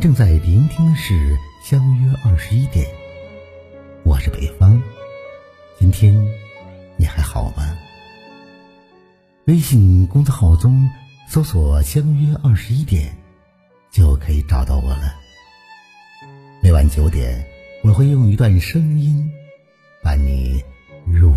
正在聆听是《相约二十一点》，我是北方。今天你还好吗？微信公众号中搜索“相约二十一点”，就可以找到我了。每晚九点，我会用一段声音伴你入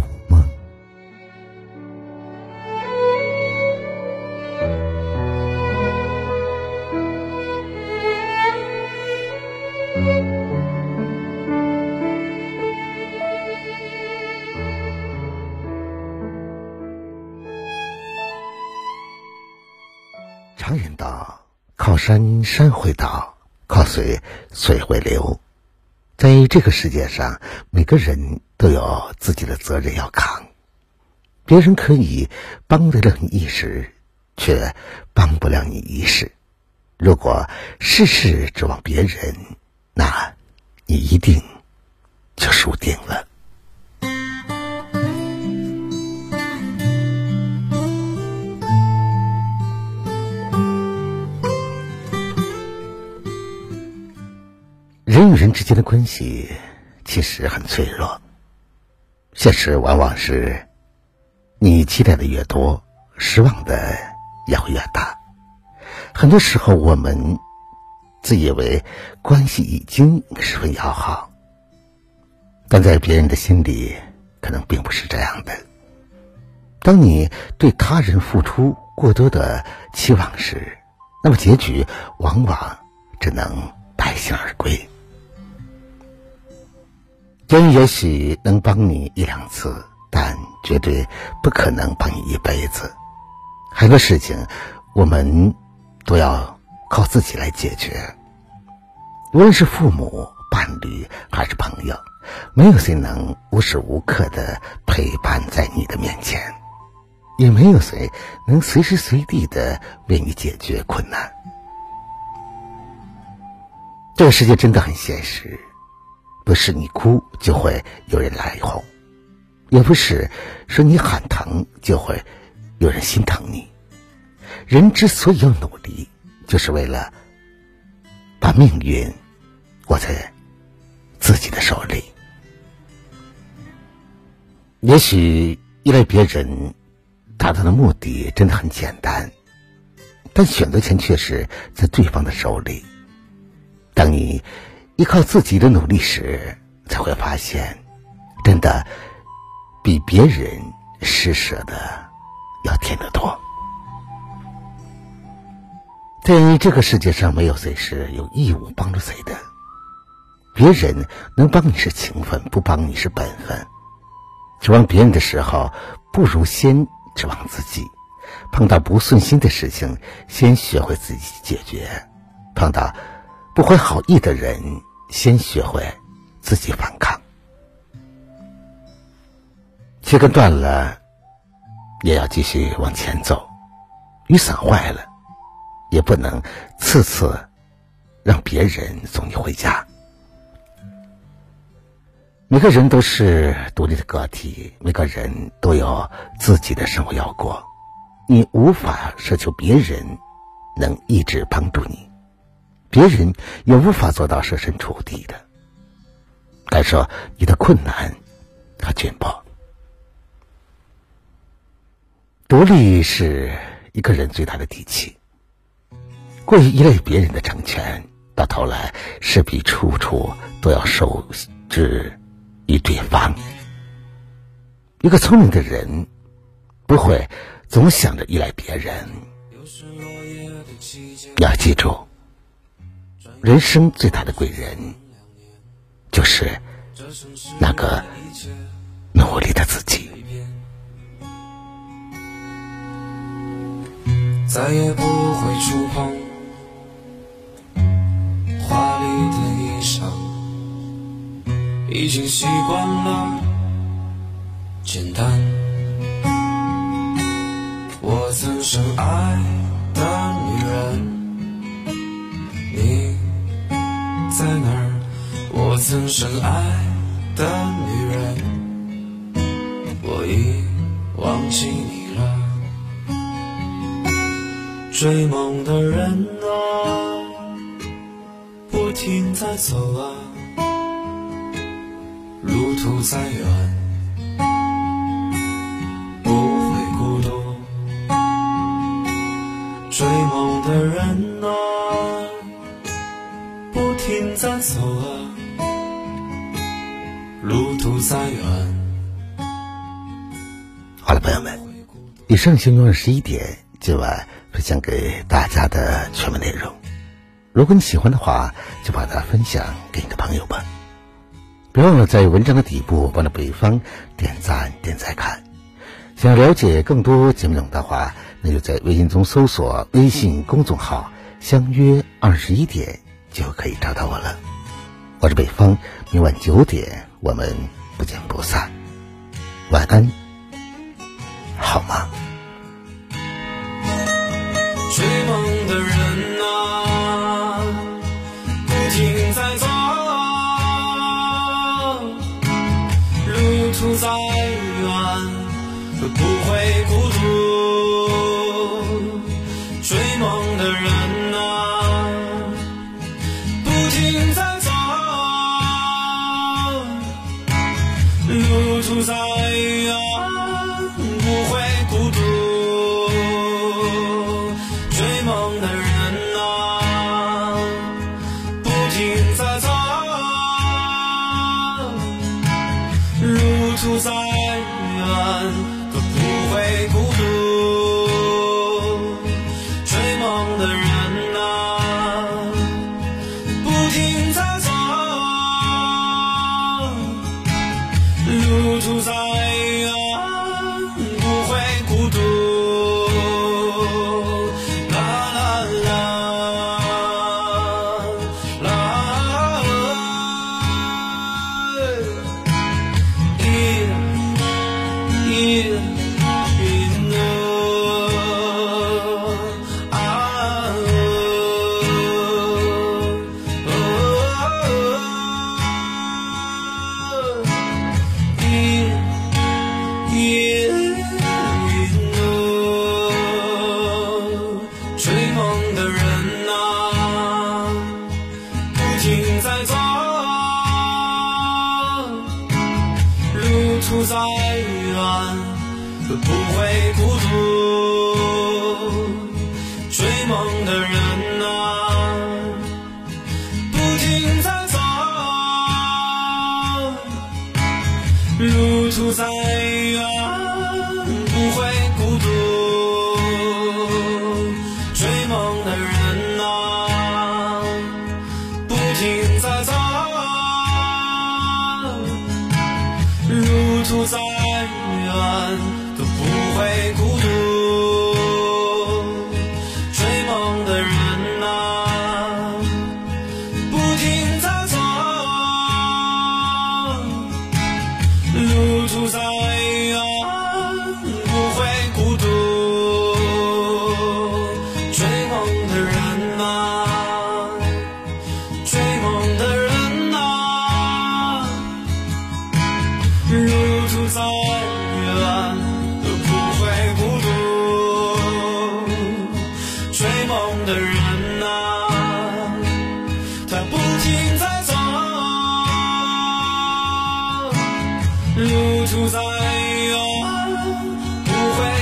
山山会倒，靠水水会流。”在这个世界上，每个人都有自己的责任要扛。别人可以帮得了你一时，却帮不了你一世。如果事事指望别人，那你一定就输定了。人之间的关系其实很脆弱，现实往往是，你期待的越多，失望的也会越大。很多时候，我们自以为关系已经十分要好，但在别人的心里，可能并不是这样的。当你对他人付出过多的期望时，那么结局往往只能败兴而归。人也许能帮你一两次，但绝对不可能帮你一辈子。很多事情，我们都要靠自己来解决。无论是父母、伴侣还是朋友，没有谁能无时无刻的陪伴在你的面前，也没有谁能随时随地的为你解决困难。这个世界真的很现实。不是你哭就会有人来哄，也不是说你喊疼就会有人心疼你。人之所以要努力，就是为了把命运握在自己的手里。也许依赖别人达到的目的真的很简单，但选择权却是在对方的手里。当你。依靠自己的努力时，才会发现，真的比别人施舍的要甜得多。在这个世界上，没有谁是有义务帮助谁的。别人能帮你是情分，不帮你是本分。指望别人的时候，不如先指望自己。碰到不顺心的事情，先学会自己解决。碰到不怀好意的人。先学会自己反抗，切割断了，也要继续往前走；雨伞坏了，也不能次次让别人送你回家。每个人都是独立的个体，每个人都有自己的生活要过，你无法奢求别人能一直帮助你。别人也无法做到设身处地的感受你的困难和窘迫。独立是一个人最大的底气。过于依赖别人的成全，到头来势必处处都要受制于对方。一个聪明的人不会总想着依赖别人。要记住。人生最大的贵人，就是那个努力的自己。再也不会触碰华丽的衣裳，已经习惯了简单。我曾深爱深爱的女人，我已忘记你了。追梦的人啊，不停在走啊，路途再远，不会孤独。追梦的人啊，不停在走啊，途再远。好了，朋友们，以上星期二十一点今晚分享给大家的全部内容。如果你喜欢的话，就把它分享给你的朋友吧。别忘了在文章的底部帮着北方点赞、点赞看。想了解更多节目内容的话，那就在微信中搜索微信公众号“相约二十一点”就可以找到我了。我是北方，明晚九点我们不见不散。晚安，好吗？追梦的人啊，不停在走，路途再远，不会孤独。追梦的人啊，不停在路途再远，不会孤独。追梦的人啊，不停在走，路途再远都不会孤独。路再远不会孤独。追梦的人啊，不停在走，路途再远不会如初在遥，不会。